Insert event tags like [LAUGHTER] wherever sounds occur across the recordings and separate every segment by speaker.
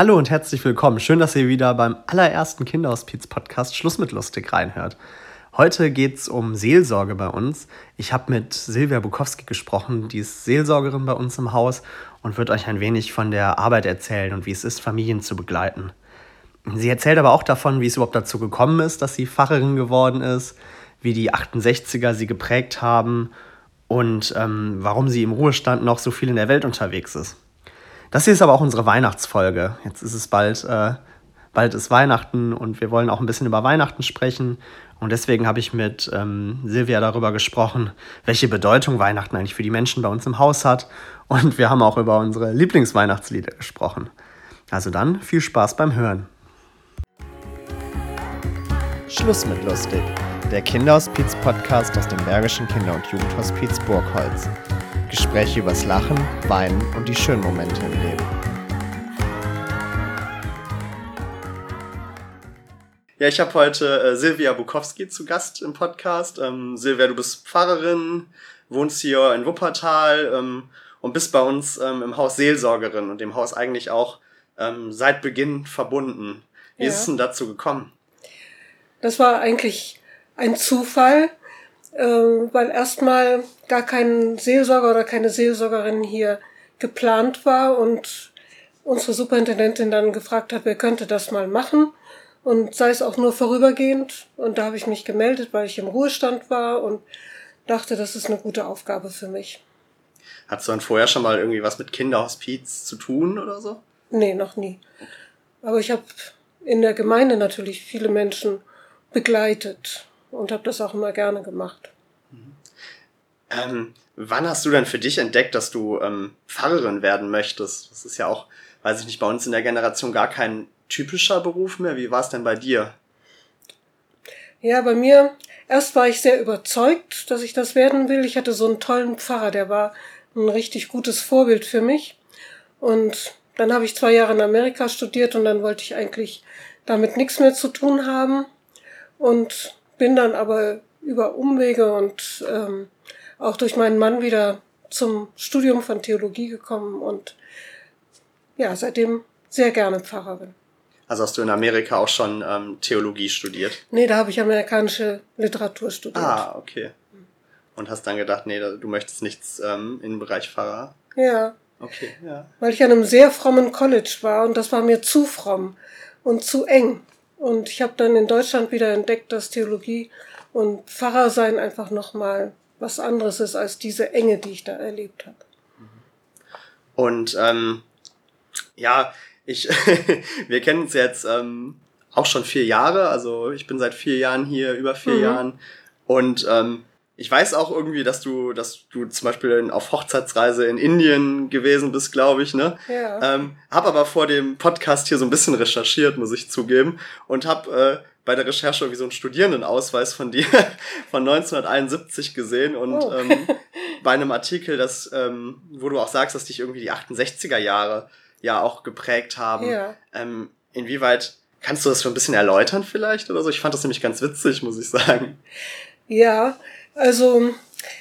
Speaker 1: Hallo und herzlich willkommen. Schön, dass ihr wieder beim allerersten Kinderhospiz-Podcast Schluss mit lustig reinhört. Heute geht es um Seelsorge bei uns. Ich habe mit Silvia Bukowski gesprochen, die ist Seelsorgerin bei uns im Haus und wird euch ein wenig von der Arbeit erzählen und wie es ist, Familien zu begleiten. Sie erzählt aber auch davon, wie es überhaupt dazu gekommen ist, dass sie Pfarrerin geworden ist, wie die 68er sie geprägt haben und ähm, warum sie im Ruhestand noch so viel in der Welt unterwegs ist. Das hier ist aber auch unsere Weihnachtsfolge. Jetzt ist es bald, äh, bald ist Weihnachten und wir wollen auch ein bisschen über Weihnachten sprechen. Und deswegen habe ich mit ähm, Silvia darüber gesprochen, welche Bedeutung Weihnachten eigentlich für die Menschen bei uns im Haus hat. Und wir haben auch über unsere Lieblingsweihnachtslieder gesprochen. Also dann viel Spaß beim Hören. Schluss mit lustig. Der Kinderhospiz-Podcast aus dem Bergischen Kinder- und Jugendhospiz Burgholz. Gespräche übers Lachen, Weinen und die schönen Momente im Leben. Ja, ich habe heute äh, Silvia Bukowski zu Gast im Podcast. Ähm, Silvia, du bist Pfarrerin, wohnst hier in Wuppertal ähm, und bist bei uns ähm, im Haus Seelsorgerin und dem Haus eigentlich auch ähm, seit Beginn verbunden. Wie ja. ist es denn dazu gekommen?
Speaker 2: Das war eigentlich ein Zufall äh, weil erstmal gar kein Seelsorger oder keine Seelsorgerin hier geplant war und unsere Superintendentin dann gefragt hat, wer könnte das mal machen und sei es auch nur vorübergehend. Und da habe ich mich gemeldet, weil ich im Ruhestand war und dachte, das ist eine gute Aufgabe für mich.
Speaker 1: Hattest du dann vorher schon mal irgendwie was mit Kinderhospiz zu tun oder so?
Speaker 2: Nee, noch nie. Aber ich habe in der Gemeinde natürlich viele Menschen begleitet und habe das auch immer gerne gemacht.
Speaker 1: Ähm, wann hast du denn für dich entdeckt, dass du ähm, Pfarrerin werden möchtest? Das ist ja auch, weiß ich nicht, bei uns in der Generation gar kein typischer Beruf mehr. Wie war es denn bei dir?
Speaker 2: Ja, bei mir, erst war ich sehr überzeugt, dass ich das werden will. Ich hatte so einen tollen Pfarrer, der war ein richtig gutes Vorbild für mich. Und dann habe ich zwei Jahre in Amerika studiert und dann wollte ich eigentlich damit nichts mehr zu tun haben. Und bin dann aber über Umwege und ähm, auch durch meinen Mann wieder zum Studium von Theologie gekommen und ja, seitdem sehr gerne Pfarrerin.
Speaker 1: Also hast du in Amerika auch schon ähm, Theologie studiert?
Speaker 2: Nee, da habe ich amerikanische Literatur studiert.
Speaker 1: Ah, okay. Und hast dann gedacht, nee, du möchtest nichts ähm, im Bereich Pfarrer?
Speaker 2: Ja.
Speaker 1: Okay, ja.
Speaker 2: Weil ich an einem sehr frommen College war und das war mir zu fromm und zu eng. Und ich habe dann in Deutschland wieder entdeckt, dass Theologie und Pfarrer sein einfach nochmal was anderes ist als diese Enge, die ich da erlebt habe.
Speaker 1: Und ähm, ja, ich, [LAUGHS] wir kennen uns jetzt ähm, auch schon vier Jahre. Also ich bin seit vier Jahren hier, über vier mhm. Jahren. Und ähm, ich weiß auch irgendwie, dass du, dass du zum Beispiel auf Hochzeitsreise in Indien gewesen bist, glaube ich, ne?
Speaker 2: Ja.
Speaker 1: Ähm, hab aber vor dem Podcast hier so ein bisschen recherchiert, muss ich zugeben, und hab äh, bei der Recherche irgendwie so einen Studierendenausweis von dir [LAUGHS] von 1971 gesehen und oh. ähm, [LAUGHS] bei einem Artikel, das, ähm, wo du auch sagst, dass dich irgendwie die 68er Jahre ja auch geprägt haben.
Speaker 2: Ja.
Speaker 1: Ähm, inwieweit kannst du das für ein bisschen erläutern vielleicht oder so? Ich fand das nämlich ganz witzig, muss ich sagen.
Speaker 2: Ja, also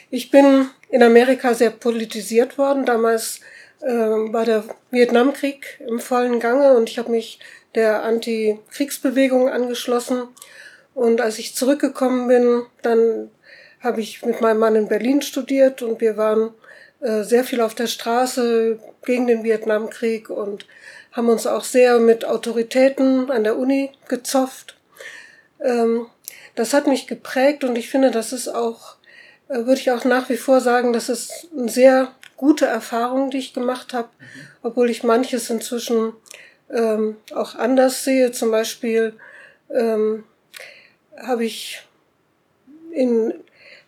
Speaker 2: ich bin in Amerika sehr politisiert worden. Damals äh, war der Vietnamkrieg im vollen Gange und ich habe mich der Anti-Kriegsbewegung angeschlossen. Und als ich zurückgekommen bin, dann habe ich mit meinem Mann in Berlin studiert und wir waren äh, sehr viel auf der Straße gegen den Vietnamkrieg und haben uns auch sehr mit Autoritäten an der Uni gezofft. Ähm, das hat mich geprägt und ich finde, das ist auch, äh, würde ich auch nach wie vor sagen, das ist eine sehr gute Erfahrung, die ich gemacht habe, obwohl ich manches inzwischen ähm, auch anders sehe. Zum Beispiel ähm, habe ich in,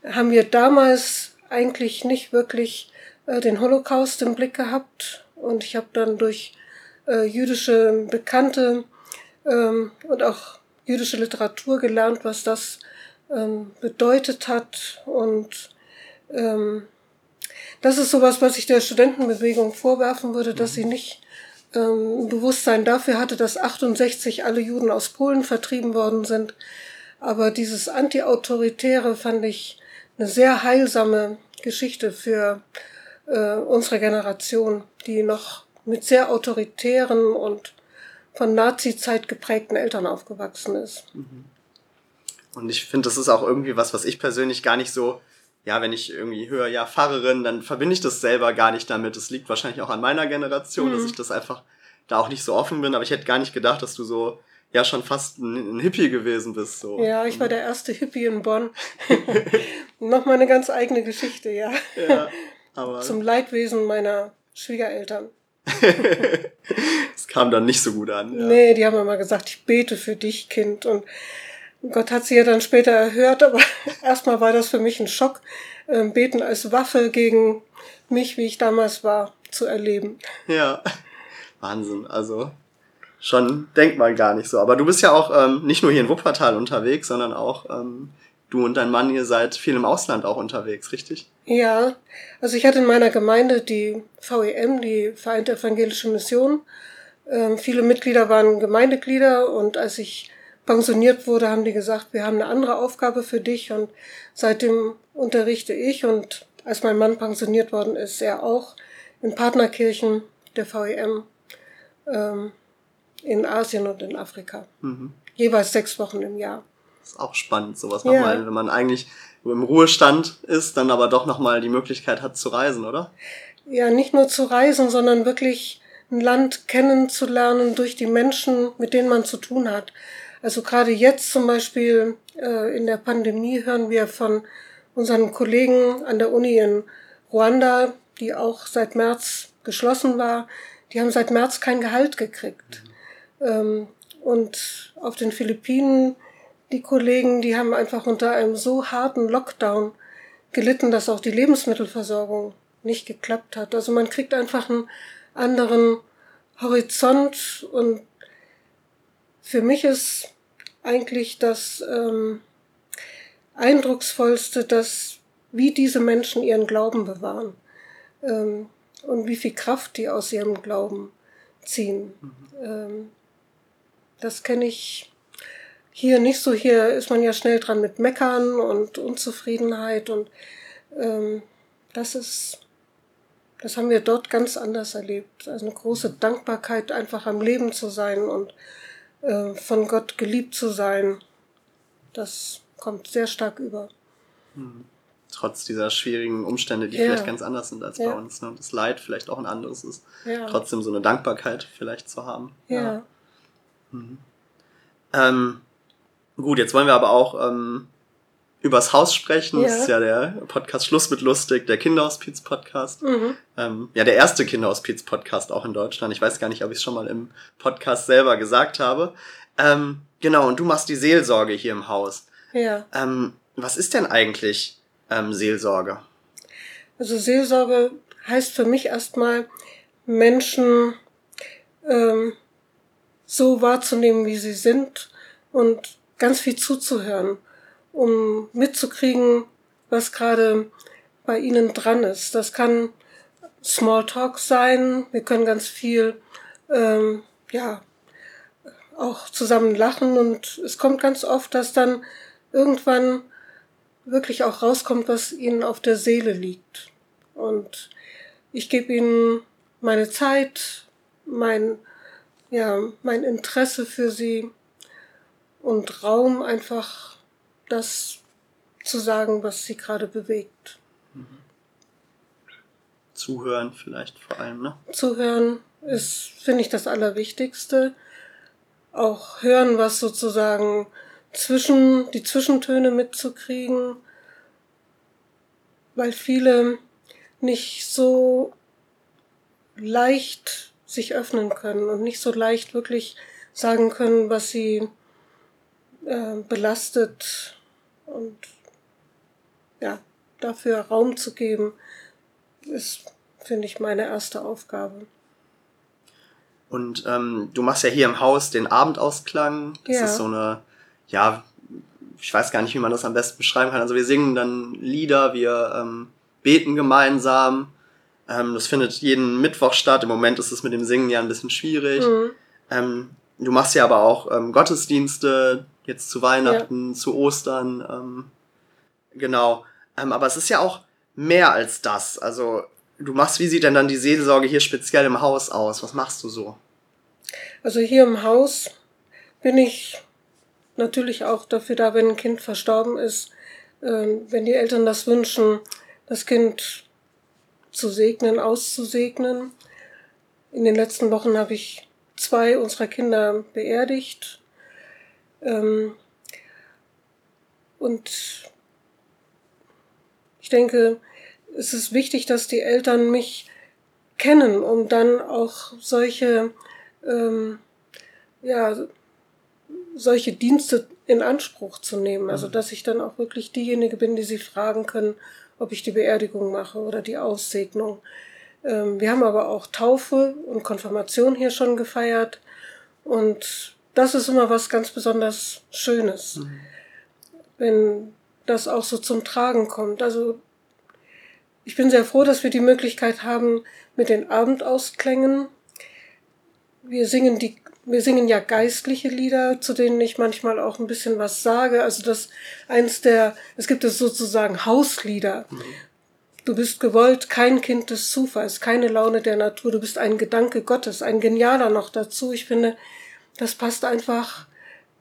Speaker 2: haben wir damals eigentlich nicht wirklich äh, den Holocaust im Blick gehabt und ich habe dann durch äh, jüdische Bekannte ähm, und auch jüdische Literatur gelernt, was das ähm, bedeutet hat. Und ähm, das ist sowas, was ich der Studentenbewegung vorwerfen würde, dass sie nicht ähm, Bewusstsein dafür hatte, dass 68 alle Juden aus Polen vertrieben worden sind. Aber dieses Antiautoritäre fand ich eine sehr heilsame Geschichte für äh, unsere Generation, die noch mit sehr autoritären und von Nazi-Zeit geprägten Eltern aufgewachsen ist.
Speaker 1: Und ich finde, das ist auch irgendwie was, was ich persönlich gar nicht so, ja, wenn ich irgendwie höre, ja, Pfarrerin, dann verbinde ich das selber gar nicht damit. Das liegt wahrscheinlich auch an meiner Generation, mhm. dass ich das einfach da auch nicht so offen bin. Aber ich hätte gar nicht gedacht, dass du so, ja, schon fast ein, ein Hippie gewesen bist. So.
Speaker 2: Ja, ich war der erste Hippie in Bonn. [LAUGHS] Nochmal eine ganz eigene Geschichte, ja. ja aber Zum Leidwesen meiner Schwiegereltern. [LAUGHS]
Speaker 1: das kam dann nicht so gut an.
Speaker 2: Ja. Nee, die haben immer gesagt, ich bete für dich, Kind. Und Gott hat sie ja dann später erhört, aber [LAUGHS] erstmal war das für mich ein Schock, ähm, Beten als Waffe gegen mich, wie ich damals war, zu erleben.
Speaker 1: Ja, [LAUGHS] Wahnsinn. Also schon denkt man gar nicht so. Aber du bist ja auch ähm, nicht nur hier in Wuppertal unterwegs, sondern auch ähm, du und dein Mann, ihr seid viel im Ausland auch unterwegs, richtig?
Speaker 2: Ja, also ich hatte in meiner Gemeinde die VEM, die Vereinte Evangelische Mission. Ähm, viele Mitglieder waren Gemeindeglieder und als ich pensioniert wurde, haben die gesagt, wir haben eine andere Aufgabe für dich und seitdem unterrichte ich und als mein Mann pensioniert worden ist, er auch in Partnerkirchen der VEM ähm, in Asien und in Afrika. Mhm. Jeweils sechs Wochen im Jahr.
Speaker 1: Das ist auch spannend, sowas ja. nochmal, wenn man eigentlich im Ruhestand ist, dann aber doch nochmal die Möglichkeit hat zu reisen, oder?
Speaker 2: Ja, nicht nur zu reisen, sondern wirklich ein Land kennenzulernen durch die Menschen, mit denen man zu tun hat. Also gerade jetzt zum Beispiel äh, in der Pandemie hören wir von unseren Kollegen an der Uni in Ruanda, die auch seit März geschlossen war, die haben seit März kein Gehalt gekriegt. Mhm. Ähm, und auf den Philippinen, die Kollegen, die haben einfach unter einem so harten Lockdown gelitten, dass auch die Lebensmittelversorgung nicht geklappt hat. Also man kriegt einfach einen anderen Horizont und für mich ist eigentlich das ähm, Eindrucksvollste, dass wie diese Menschen ihren Glauben bewahren ähm, und wie viel Kraft die aus ihrem Glauben ziehen. Mhm. Ähm, das kenne ich hier nicht so. Hier ist man ja schnell dran mit Meckern und Unzufriedenheit und ähm, das ist, das haben wir dort ganz anders erlebt. Also eine große Dankbarkeit, einfach am Leben zu sein und äh, von Gott geliebt zu sein, das kommt sehr stark über.
Speaker 1: Hm. Trotz dieser schwierigen Umstände, die ja. vielleicht ganz anders sind als ja. bei uns. Ne? Das Leid vielleicht auch ein anderes ist. Ja. Trotzdem so eine Dankbarkeit vielleicht zu haben. Ja. Mhm. Ähm, gut, jetzt wollen wir aber auch ähm, übers Haus sprechen. Ja. Das ist ja der Podcast Schluss mit Lustig, der Kinderhospiz-Podcast. Mhm. Ähm, ja, der erste Kinderhospiz-Podcast auch in Deutschland. Ich weiß gar nicht, ob ich es schon mal im Podcast selber gesagt habe. Ähm, genau, und du machst die Seelsorge hier im Haus. Ja. Ähm, was ist denn eigentlich ähm, Seelsorge?
Speaker 2: Also Seelsorge heißt für mich erstmal, Menschen ähm, so wahrzunehmen, wie sie sind und ganz viel zuzuhören um mitzukriegen, was gerade bei ihnen dran ist. Das kann Smalltalk sein. Wir können ganz viel, ähm, ja, auch zusammen lachen und es kommt ganz oft, dass dann irgendwann wirklich auch rauskommt, was ihnen auf der Seele liegt. Und ich gebe ihnen meine Zeit, mein, ja, mein Interesse für sie und Raum einfach das zu sagen, was sie gerade bewegt.
Speaker 1: Zuhören vielleicht vor allem, ne?
Speaker 2: Zuhören ist, finde ich, das Allerwichtigste. Auch hören, was sozusagen zwischen, die Zwischentöne mitzukriegen, weil viele nicht so leicht sich öffnen können und nicht so leicht wirklich sagen können, was sie äh, belastet und ja, dafür Raum zu geben, ist, finde ich, meine erste Aufgabe.
Speaker 1: Und ähm, du machst ja hier im Haus den Abendausklang. Das ja. ist so eine, ja, ich weiß gar nicht, wie man das am besten beschreiben kann. Also wir singen dann Lieder, wir ähm, beten gemeinsam. Ähm, das findet jeden Mittwoch statt. Im Moment ist es mit dem Singen ja ein bisschen schwierig. Mhm. Ähm, du machst ja aber auch ähm, Gottesdienste, Jetzt zu Weihnachten, ja. zu Ostern. Ähm, genau. Ähm, aber es ist ja auch mehr als das. Also, du machst, wie sieht denn dann die Seelsorge hier speziell im Haus aus? Was machst du so?
Speaker 2: Also hier im Haus bin ich natürlich auch dafür da, wenn ein Kind verstorben ist, ähm, wenn die Eltern das wünschen, das Kind zu segnen, auszusegnen. In den letzten Wochen habe ich zwei unserer Kinder beerdigt. Ähm, und ich denke, es ist wichtig, dass die Eltern mich kennen, um dann auch solche, ähm, ja, solche Dienste in Anspruch zu nehmen. Also, mhm. dass ich dann auch wirklich diejenige bin, die sie fragen können, ob ich die Beerdigung mache oder die Aussegnung. Ähm, wir haben aber auch Taufe und Konfirmation hier schon gefeiert. Und das ist immer was ganz besonders Schönes, mhm. wenn das auch so zum Tragen kommt. Also ich bin sehr froh, dass wir die Möglichkeit haben mit den Abendauskklängen. Wir singen die, wir singen ja geistliche Lieder, zu denen ich manchmal auch ein bisschen was sage. Also das eins der, es gibt es sozusagen Hauslieder. Mhm. Du bist gewollt, kein Kind des Zufalls, keine Laune der Natur. Du bist ein Gedanke Gottes, ein genialer noch dazu. Ich finde, das passt einfach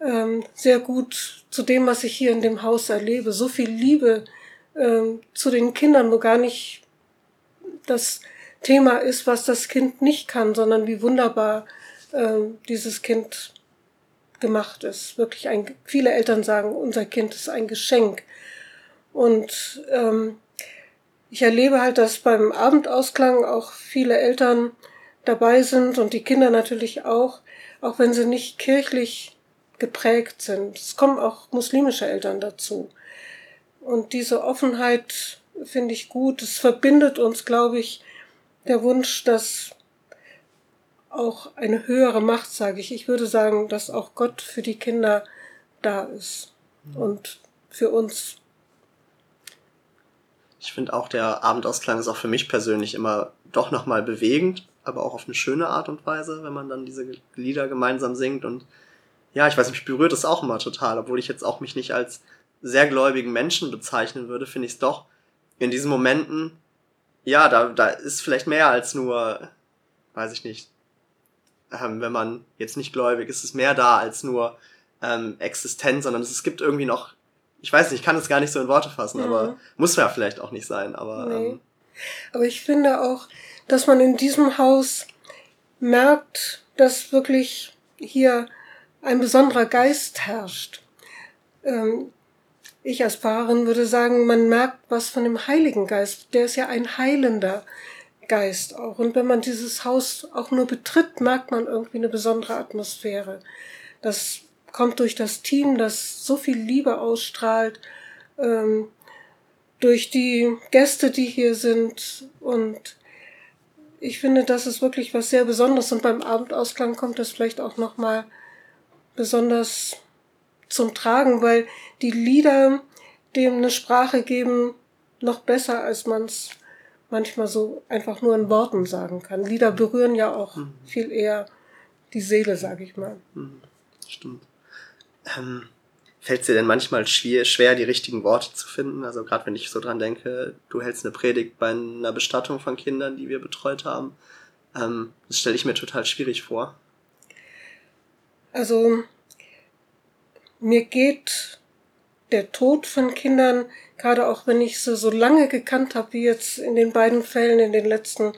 Speaker 2: ähm, sehr gut zu dem, was ich hier in dem Haus erlebe. So viel Liebe ähm, zu den Kindern, wo gar nicht das Thema ist, was das Kind nicht kann, sondern wie wunderbar ähm, dieses Kind gemacht ist. Wirklich ein, viele Eltern sagen, unser Kind ist ein Geschenk. Und ähm, ich erlebe halt, dass beim Abendausklang auch viele Eltern dabei sind und die Kinder natürlich auch, auch wenn sie nicht kirchlich geprägt sind. Es kommen auch muslimische Eltern dazu. Und diese Offenheit finde ich gut. Es verbindet uns, glaube ich, der Wunsch, dass auch eine höhere Macht, sage ich. Ich würde sagen, dass auch Gott für die Kinder da ist und für uns.
Speaker 1: Ich finde auch, der Abendausklang ist auch für mich persönlich immer doch nochmal bewegend, aber auch auf eine schöne Art und Weise, wenn man dann diese Lieder gemeinsam singt. Und ja, ich weiß, mich berührt es auch immer total, obwohl ich jetzt auch mich nicht als sehr gläubigen Menschen bezeichnen würde, finde ich es doch in diesen Momenten, ja, da, da ist vielleicht mehr als nur, weiß ich nicht, ähm, wenn man jetzt nicht gläubig ist, ist mehr da als nur ähm, Existenz, sondern es, es gibt irgendwie noch, ich weiß nicht, ich kann es gar nicht so in Worte fassen, mhm. aber muss ja vielleicht auch nicht sein, aber. Nee. Ähm,
Speaker 2: aber ich finde auch, dass man in diesem Haus merkt, dass wirklich hier ein besonderer Geist herrscht. Ähm, ich als Pfarrerin würde sagen, man merkt was von dem Heiligen Geist. Der ist ja ein heilender Geist auch. Und wenn man dieses Haus auch nur betritt, merkt man irgendwie eine besondere Atmosphäre. Das kommt durch das Team, das so viel Liebe ausstrahlt, ähm, durch die Gäste, die hier sind. Und ich finde, das ist wirklich was sehr Besonderes. Und beim Abendausklang kommt das vielleicht auch nochmal besonders zum Tragen, weil die Lieder dem eine Sprache geben, noch besser, als man es manchmal so einfach nur in Worten sagen kann. Lieder berühren ja auch mhm. viel eher die Seele, sage ich mal.
Speaker 1: Mhm. Stimmt. Ähm, Fällt es dir denn manchmal schwer, schwer, die richtigen Worte zu finden? Also gerade wenn ich so dran denke, du hältst eine Predigt bei einer Bestattung von Kindern, die wir betreut haben. Ähm, das stelle ich mir total schwierig vor.
Speaker 2: Also mir geht der Tod von Kindern, gerade auch wenn ich sie so lange gekannt habe, wie jetzt in den beiden Fällen in den letzten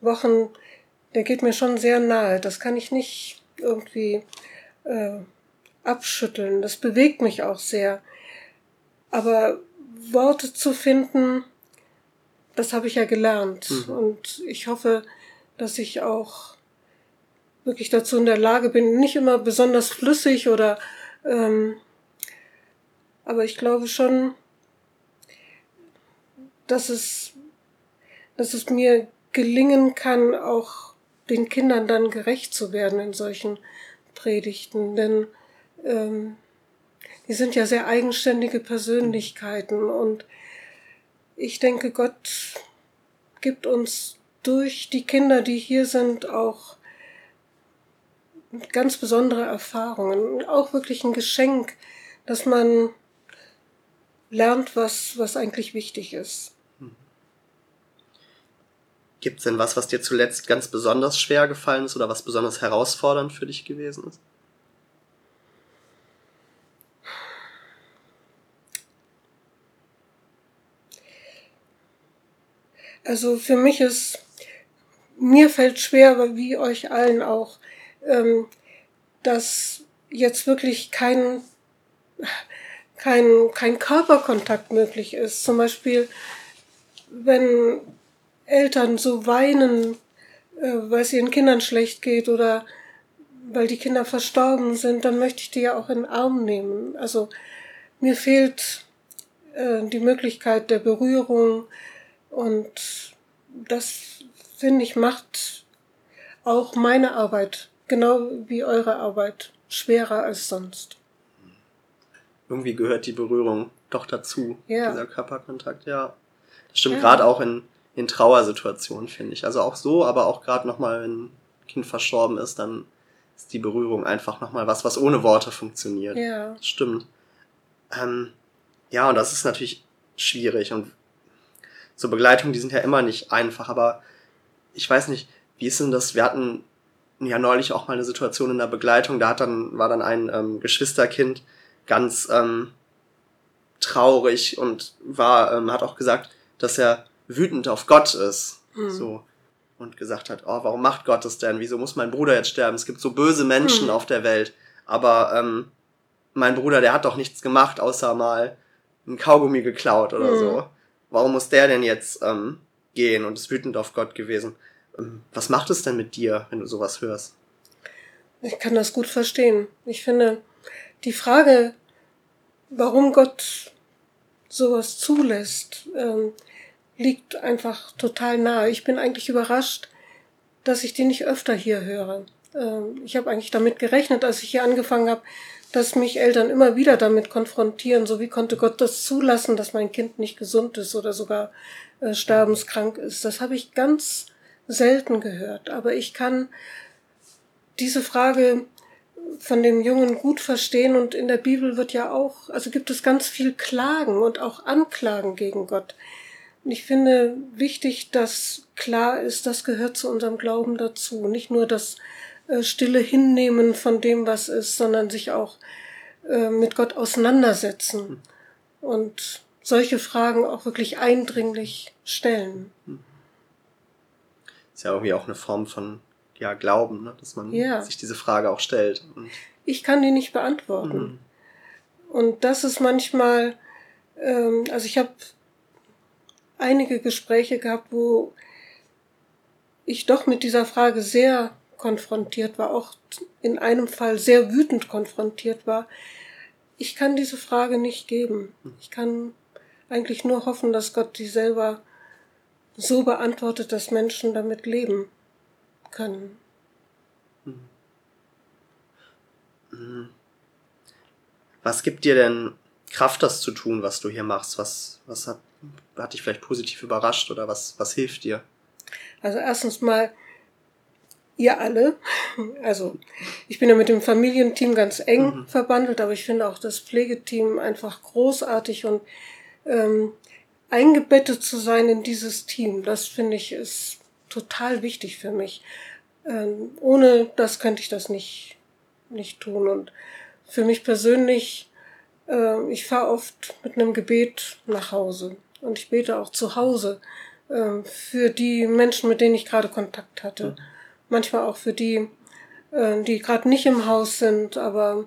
Speaker 2: Wochen, der geht mir schon sehr nahe. Das kann ich nicht irgendwie äh, abschütteln. Das bewegt mich auch sehr. Aber Worte zu finden, das habe ich ja gelernt. Mhm. Und ich hoffe, dass ich auch wirklich dazu in der Lage bin, nicht immer besonders flüssig oder ähm, aber ich glaube schon, dass es, dass es mir gelingen kann, auch den Kindern dann gerecht zu werden in solchen Predigten. Denn ähm, die sind ja sehr eigenständige Persönlichkeiten und ich denke, Gott gibt uns durch die Kinder, die hier sind, auch ganz besondere Erfahrungen, auch wirklich ein Geschenk, dass man lernt, was, was eigentlich wichtig ist.
Speaker 1: Gibt es denn was, was dir zuletzt ganz besonders schwer gefallen ist oder was besonders herausfordernd für dich gewesen ist?
Speaker 2: Also für mich ist, mir fällt schwer, wie euch allen auch, ähm, dass jetzt wirklich kein, kein, kein Körperkontakt möglich ist. Zum Beispiel, wenn Eltern so weinen, äh, weil es ihren Kindern schlecht geht oder weil die Kinder verstorben sind, dann möchte ich die ja auch in den Arm nehmen. Also mir fehlt äh, die Möglichkeit der Berührung und das, finde ich, macht auch meine Arbeit, genau wie eure Arbeit, schwerer als sonst.
Speaker 1: Irgendwie gehört die Berührung doch dazu, ja. dieser Körperkontakt, ja. Das stimmt ja. gerade auch in in Trauersituationen, finde ich. Also auch so, aber auch gerade nochmal, wenn ein Kind verstorben ist, dann ist die Berührung einfach nochmal was, was ohne Worte funktioniert. Ja. Das stimmt. Ähm, ja, und das ist natürlich schwierig und so Begleitungen, die sind ja immer nicht einfach, aber ich weiß nicht, wie ist denn das? Wir hatten ja neulich auch mal eine Situation in der Begleitung, da hat dann, war dann ein ähm, Geschwisterkind ganz ähm, traurig und war, ähm, hat auch gesagt, dass er wütend auf Gott ist. Mhm. So. Und gesagt hat, oh, warum macht Gott das denn? Wieso muss mein Bruder jetzt sterben? Es gibt so böse Menschen mhm. auf der Welt. Aber ähm, mein Bruder, der hat doch nichts gemacht, außer mal ein Kaugummi geklaut oder mhm. so. Warum muss der denn jetzt ähm, gehen und ist wütend auf Gott gewesen? Ähm, was macht es denn mit dir, wenn du sowas hörst?
Speaker 2: Ich kann das gut verstehen. Ich finde, die Frage, warum Gott sowas zulässt, ähm, liegt einfach total nahe. Ich bin eigentlich überrascht, dass ich die nicht öfter hier höre. Ähm, ich habe eigentlich damit gerechnet, als ich hier angefangen habe, dass mich Eltern immer wieder damit konfrontieren, so wie konnte Gott das zulassen, dass mein Kind nicht gesund ist oder sogar äh, sterbenskrank ist. Das habe ich ganz selten gehört. Aber ich kann diese Frage von dem Jungen gut verstehen und in der Bibel wird ja auch, also gibt es ganz viel Klagen und auch Anklagen gegen Gott. Ich finde wichtig, dass klar ist, das gehört zu unserem Glauben dazu. Nicht nur das äh, stille Hinnehmen von dem, was ist, sondern sich auch äh, mit Gott auseinandersetzen und solche Fragen auch wirklich eindringlich stellen.
Speaker 1: Ist ja irgendwie auch eine Form von ja, Glauben, ne? dass man ja. sich diese Frage auch stellt.
Speaker 2: Ich kann die nicht beantworten. Mhm. Und das ist manchmal, ähm, also ich habe einige Gespräche gehabt, wo ich doch mit dieser Frage sehr konfrontiert war, auch in einem Fall sehr wütend konfrontiert war. Ich kann diese Frage nicht geben. Ich kann eigentlich nur hoffen, dass Gott sie selber so beantwortet, dass Menschen damit leben können.
Speaker 1: Was gibt dir denn Kraft, das zu tun, was du hier machst? Was, was hat hat dich vielleicht positiv überrascht oder was, was hilft dir?
Speaker 2: Also erstens mal, ihr alle, also ich bin ja mit dem Familienteam ganz eng mhm. verbandelt, aber ich finde auch das Pflegeteam einfach großartig und ähm, eingebettet zu sein in dieses Team, das finde ich ist total wichtig für mich. Ähm, ohne das könnte ich das nicht, nicht tun. Und für mich persönlich, äh, ich fahre oft mit einem Gebet nach Hause. Und ich bete auch zu Hause äh, für die Menschen, mit denen ich gerade Kontakt hatte. Mhm. Manchmal auch für die, äh, die gerade nicht im Haus sind. Aber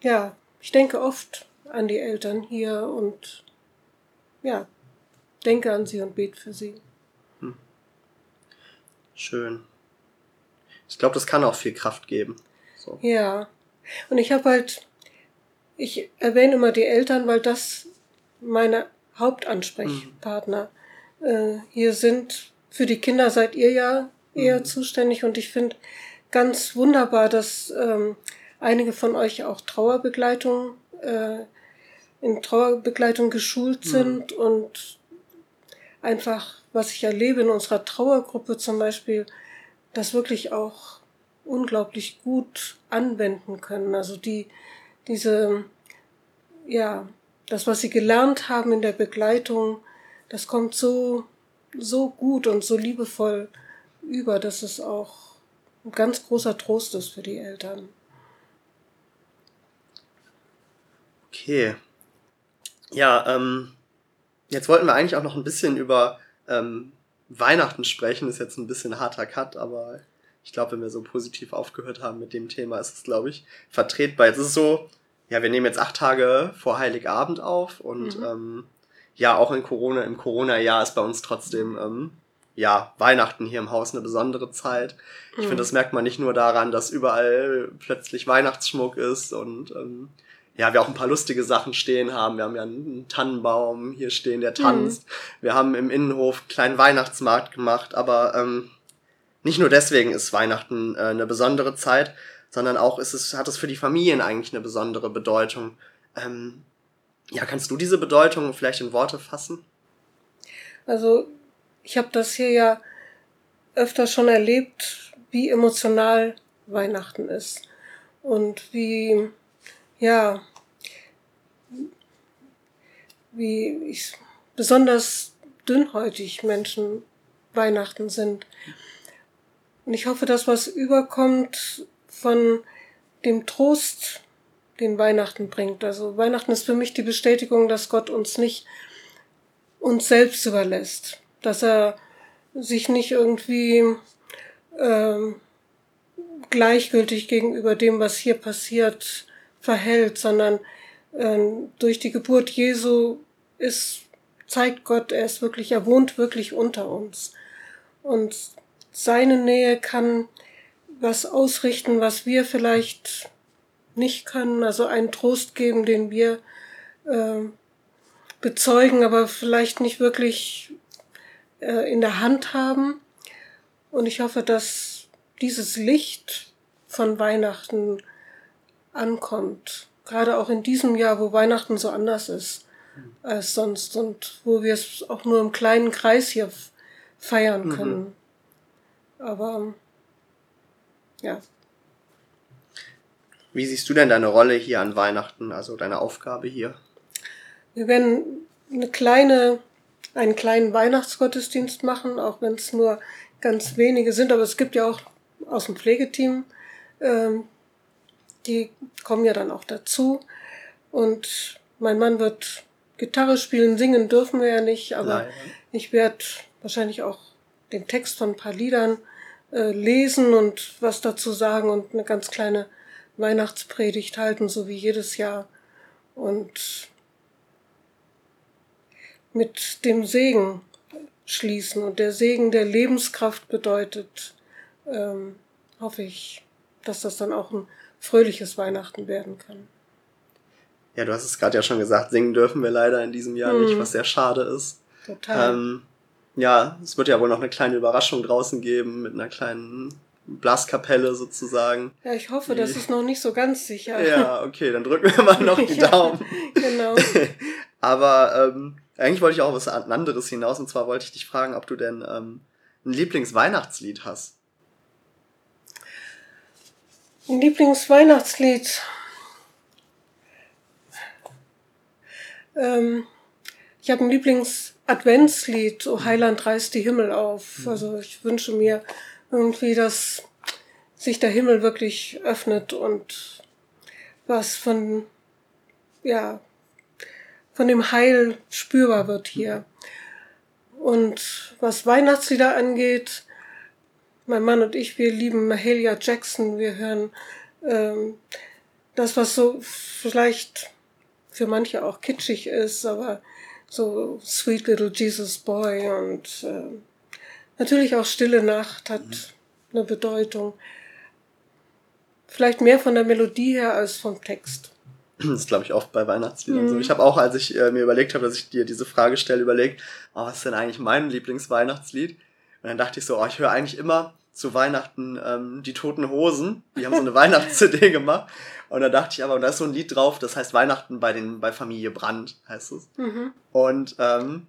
Speaker 2: ja, ich denke oft an die Eltern hier und ja, denke an sie und bete für sie. Hm.
Speaker 1: Schön. Ich glaube, das kann auch viel Kraft geben.
Speaker 2: So. Ja. Und ich habe halt, ich erwähne immer die Eltern, weil das meine Hauptansprechpartner mhm. äh, hier sind. Für die Kinder seid ihr ja eher mhm. zuständig und ich finde ganz wunderbar, dass ähm, einige von euch auch Trauerbegleitung äh, in Trauerbegleitung geschult mhm. sind und einfach, was ich erlebe in unserer Trauergruppe zum Beispiel, das wirklich auch unglaublich gut anwenden können. Also die, diese, ja, das, was sie gelernt haben in der Begleitung, das kommt so so gut und so liebevoll über, dass es auch ein ganz großer Trost ist für die Eltern.
Speaker 1: Okay. Ja, ähm, jetzt wollten wir eigentlich auch noch ein bisschen über ähm, Weihnachten sprechen. Ist jetzt ein bisschen harter Cut, aber ich glaube, wenn wir so positiv aufgehört haben mit dem Thema, ist es, glaube ich, vertretbar. Jetzt ist es so, ja, wir nehmen jetzt acht Tage vor Heiligabend auf und mhm. ähm, ja, auch in Corona, im Corona-Jahr ist bei uns trotzdem ähm, ja, Weihnachten hier im Haus eine besondere Zeit. Ich mhm. finde, das merkt man nicht nur daran, dass überall plötzlich Weihnachtsschmuck ist und ähm, ja, wir auch ein paar lustige Sachen stehen haben. Wir haben ja einen Tannenbaum hier stehen, der tanzt. Mhm. Wir haben im Innenhof einen kleinen Weihnachtsmarkt gemacht, aber ähm, nicht nur deswegen ist Weihnachten äh, eine besondere Zeit, sondern auch ist es, hat es für die Familien eigentlich eine besondere Bedeutung. Ähm, ja, kannst du diese Bedeutung vielleicht in Worte fassen?
Speaker 2: Also, ich habe das hier ja öfter schon erlebt, wie emotional Weihnachten ist und wie ja, wie ich, besonders dünnhäutig Menschen Weihnachten sind. Und ich hoffe, dass was überkommt von dem Trost, den Weihnachten bringt. Also Weihnachten ist für mich die Bestätigung, dass Gott uns nicht uns selbst überlässt, dass er sich nicht irgendwie ähm, gleichgültig gegenüber dem, was hier passiert, verhält, sondern ähm, durch die Geburt Jesu ist, zeigt Gott, er ist wirklich, er wohnt wirklich unter uns. Und seine Nähe kann was ausrichten, was wir vielleicht nicht können, also einen Trost geben, den wir äh, bezeugen, aber vielleicht nicht wirklich äh, in der Hand haben. Und ich hoffe, dass dieses Licht von Weihnachten ankommt. Gerade auch in diesem Jahr, wo Weihnachten so anders ist als sonst und wo wir es auch nur im kleinen Kreis hier feiern mhm. können. Mhm. Aber ja.
Speaker 1: Wie siehst du denn deine Rolle hier an Weihnachten, also deine Aufgabe hier?
Speaker 2: Wir werden eine kleine, einen kleinen Weihnachtsgottesdienst machen, auch wenn es nur ganz wenige sind, aber es gibt ja auch aus dem Pflegeteam ähm, die kommen ja dann auch dazu. Und mein Mann wird Gitarre spielen, singen dürfen wir ja nicht, aber Nein. ich werde wahrscheinlich auch den Text von ein paar Liedern äh, lesen und was dazu sagen und eine ganz kleine Weihnachtspredigt halten, so wie jedes Jahr. Und mit dem Segen schließen. Und der Segen, der Lebenskraft bedeutet, ähm, hoffe ich, dass das dann auch ein fröhliches Weihnachten werden kann.
Speaker 1: Ja, du hast es gerade ja schon gesagt, singen dürfen wir leider in diesem Jahr hm. nicht, was sehr schade ist. Total. Ähm, ja, es wird ja wohl noch eine kleine Überraschung draußen geben mit einer kleinen Blaskapelle sozusagen.
Speaker 2: Ja, ich hoffe, das ist noch nicht so ganz sicher.
Speaker 1: Ja, okay, dann drücken wir mal noch [LAUGHS] die Daumen. genau. [LAUGHS] Aber ähm, eigentlich wollte ich auch was anderes hinaus und zwar wollte ich dich fragen, ob du denn ähm, ein Lieblingsweihnachtslied hast.
Speaker 2: Ein Lieblingsweihnachtslied. Ähm, ich habe ein Lieblings-Adventslied, O Heiland reißt die Himmel auf. Mhm. Also ich wünsche mir irgendwie, dass sich der Himmel wirklich öffnet und was von, ja, von dem Heil spürbar wird hier. Und was Weihnachtslieder angeht, mein Mann und ich, wir lieben Mahalia Jackson. Wir hören ähm, das, was so vielleicht für manche auch kitschig ist, aber so Sweet Little Jesus Boy und äh, natürlich auch Stille Nacht hat mhm. eine Bedeutung. Vielleicht mehr von der Melodie her als vom Text.
Speaker 1: Das ist, glaube ich, oft bei Weihnachtsliedern mhm. so. Ich habe auch, als ich äh, mir überlegt habe, dass ich dir diese Frage stelle, überlegt, oh, was ist denn eigentlich mein Lieblingsweihnachtslied? Und dann dachte ich so, oh, ich höre eigentlich immer zu Weihnachten ähm, die Toten Hosen. Die haben so eine [LAUGHS] Weihnachts-CD gemacht. Und da dachte ich aber, da ist so ein Lied drauf, das heißt Weihnachten bei den bei Familie Brandt, heißt es. Mhm. Und ähm,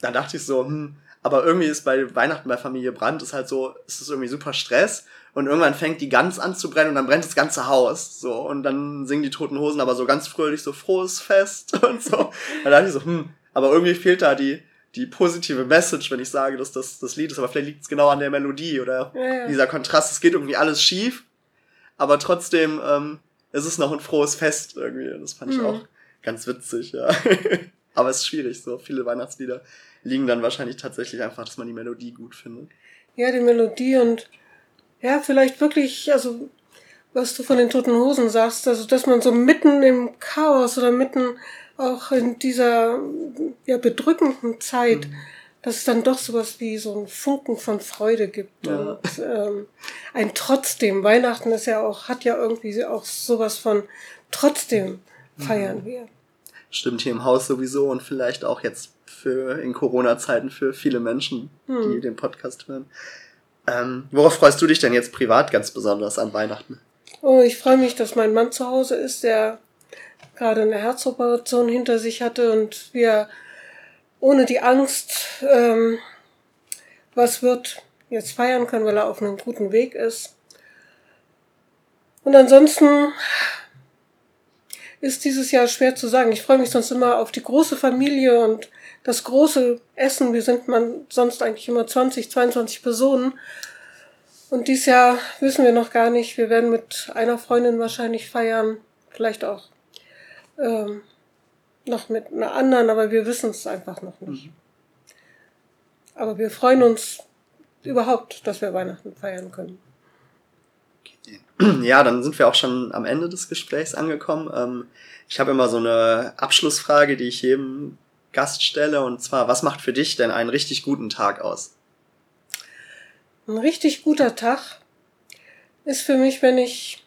Speaker 1: dann dachte ich so, hm, aber irgendwie ist bei Weihnachten bei Familie Brandt ist halt so, ist es irgendwie super Stress und irgendwann fängt die Gans an zu brennen und dann brennt das ganze Haus so und dann singen die Toten Hosen aber so ganz fröhlich so frohes Fest [LAUGHS] und so. Da dachte ich so, hm, aber irgendwie fehlt da die die positive Message, wenn ich sage, dass das das Lied ist, aber vielleicht liegt es genau an der Melodie oder ja, ja. dieser Kontrast. Es geht irgendwie alles schief, aber trotzdem ähm, ist es noch ein frohes Fest irgendwie. Das fand ich mhm. auch ganz witzig, ja. [LAUGHS] aber es ist schwierig, so viele Weihnachtslieder liegen dann wahrscheinlich tatsächlich einfach, dass man die Melodie gut findet.
Speaker 2: Ja, die Melodie und ja, vielleicht wirklich, also was du von den Toten Hosen sagst, also dass man so mitten im Chaos oder mitten auch in dieser ja, bedrückenden Zeit, mhm. dass es dann doch sowas wie so ein Funken von Freude gibt. Ja. Und ähm, ein trotzdem, Weihnachten ist ja auch, hat ja irgendwie auch sowas von trotzdem feiern mhm. wir.
Speaker 1: Stimmt hier im Haus sowieso und vielleicht auch jetzt für in Corona-Zeiten für viele Menschen, mhm. die den Podcast hören. Ähm, worauf freust du dich denn jetzt privat ganz besonders an Weihnachten?
Speaker 2: Oh, ich freue mich, dass mein Mann zu Hause ist, der gerade eine Herzoperation hinter sich hatte und wir ohne die Angst, ähm, was wird, jetzt feiern können, weil er auf einem guten Weg ist. Und ansonsten ist dieses Jahr schwer zu sagen. Ich freue mich sonst immer auf die große Familie und das große Essen. Wir sind man sonst eigentlich immer 20, 22 Personen. Und dieses Jahr wissen wir noch gar nicht. Wir werden mit einer Freundin wahrscheinlich feiern. Vielleicht auch ähm, noch mit einer anderen, aber wir wissen es einfach noch nicht. Mhm. Aber wir freuen uns überhaupt, dass wir Weihnachten feiern können.
Speaker 1: Ja, dann sind wir auch schon am Ende des Gesprächs angekommen. Ähm, ich habe immer so eine Abschlussfrage, die ich jedem Gast stelle, und zwar, was macht für dich denn einen richtig guten Tag aus?
Speaker 2: Ein richtig guter Tag ist für mich, wenn ich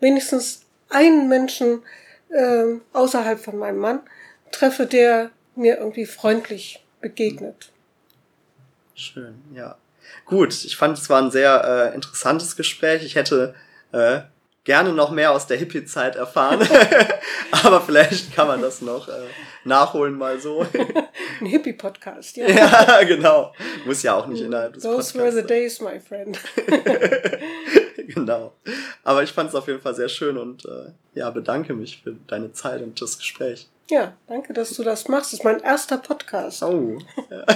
Speaker 2: wenigstens einen Menschen äh, außerhalb von meinem Mann treffe, der mir irgendwie freundlich begegnet.
Speaker 1: Schön, ja. Gut, ich fand es war ein sehr äh, interessantes Gespräch. Ich hätte äh, gerne noch mehr aus der Hippie-Zeit erfahren. [LAUGHS] Aber vielleicht kann man das noch äh, nachholen mal so. [LAUGHS]
Speaker 2: Ein Hippie-Podcast,
Speaker 1: ja. Ja, genau. Muss ja auch nicht innerhalb
Speaker 2: des Those Podcasts. were the days, my friend. [LAUGHS]
Speaker 1: genau. Aber ich fand es auf jeden Fall sehr schön und äh, ja, bedanke mich für deine Zeit und das Gespräch.
Speaker 2: Ja, danke, dass du das machst. Das ist mein erster Podcast.
Speaker 1: Oh. Ja.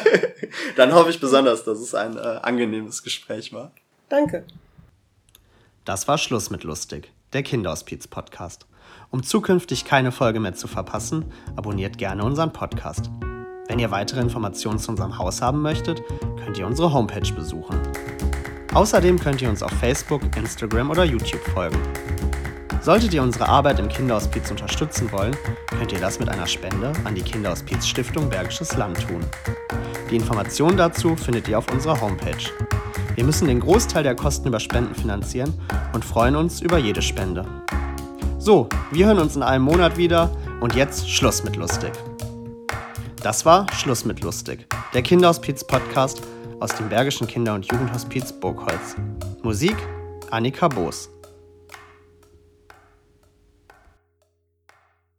Speaker 1: Dann hoffe ich besonders, dass es ein äh, angenehmes Gespräch war.
Speaker 2: Danke.
Speaker 1: Das war Schluss mit Lustig, der Kinderhospiz-Podcast. Um zukünftig keine Folge mehr zu verpassen, abonniert gerne unseren Podcast. Wenn ihr weitere Informationen zu unserem Haus haben möchtet, könnt ihr unsere Homepage besuchen. Außerdem könnt ihr uns auf Facebook, Instagram oder YouTube folgen. Solltet ihr unsere Arbeit im Kinderhospiz unterstützen wollen, könnt ihr das mit einer Spende an die Kinderhospiz Stiftung Bergisches Land tun. Die Informationen dazu findet ihr auf unserer Homepage. Wir müssen den Großteil der Kosten über Spenden finanzieren und freuen uns über jede Spende. So, wir hören uns in einem Monat wieder und jetzt Schluss mit lustig. Das war Schluss mit lustig, der Kinderhospiz-Podcast aus dem Bergischen Kinder- und Jugendhospiz Burgholz. Musik Annika Boos.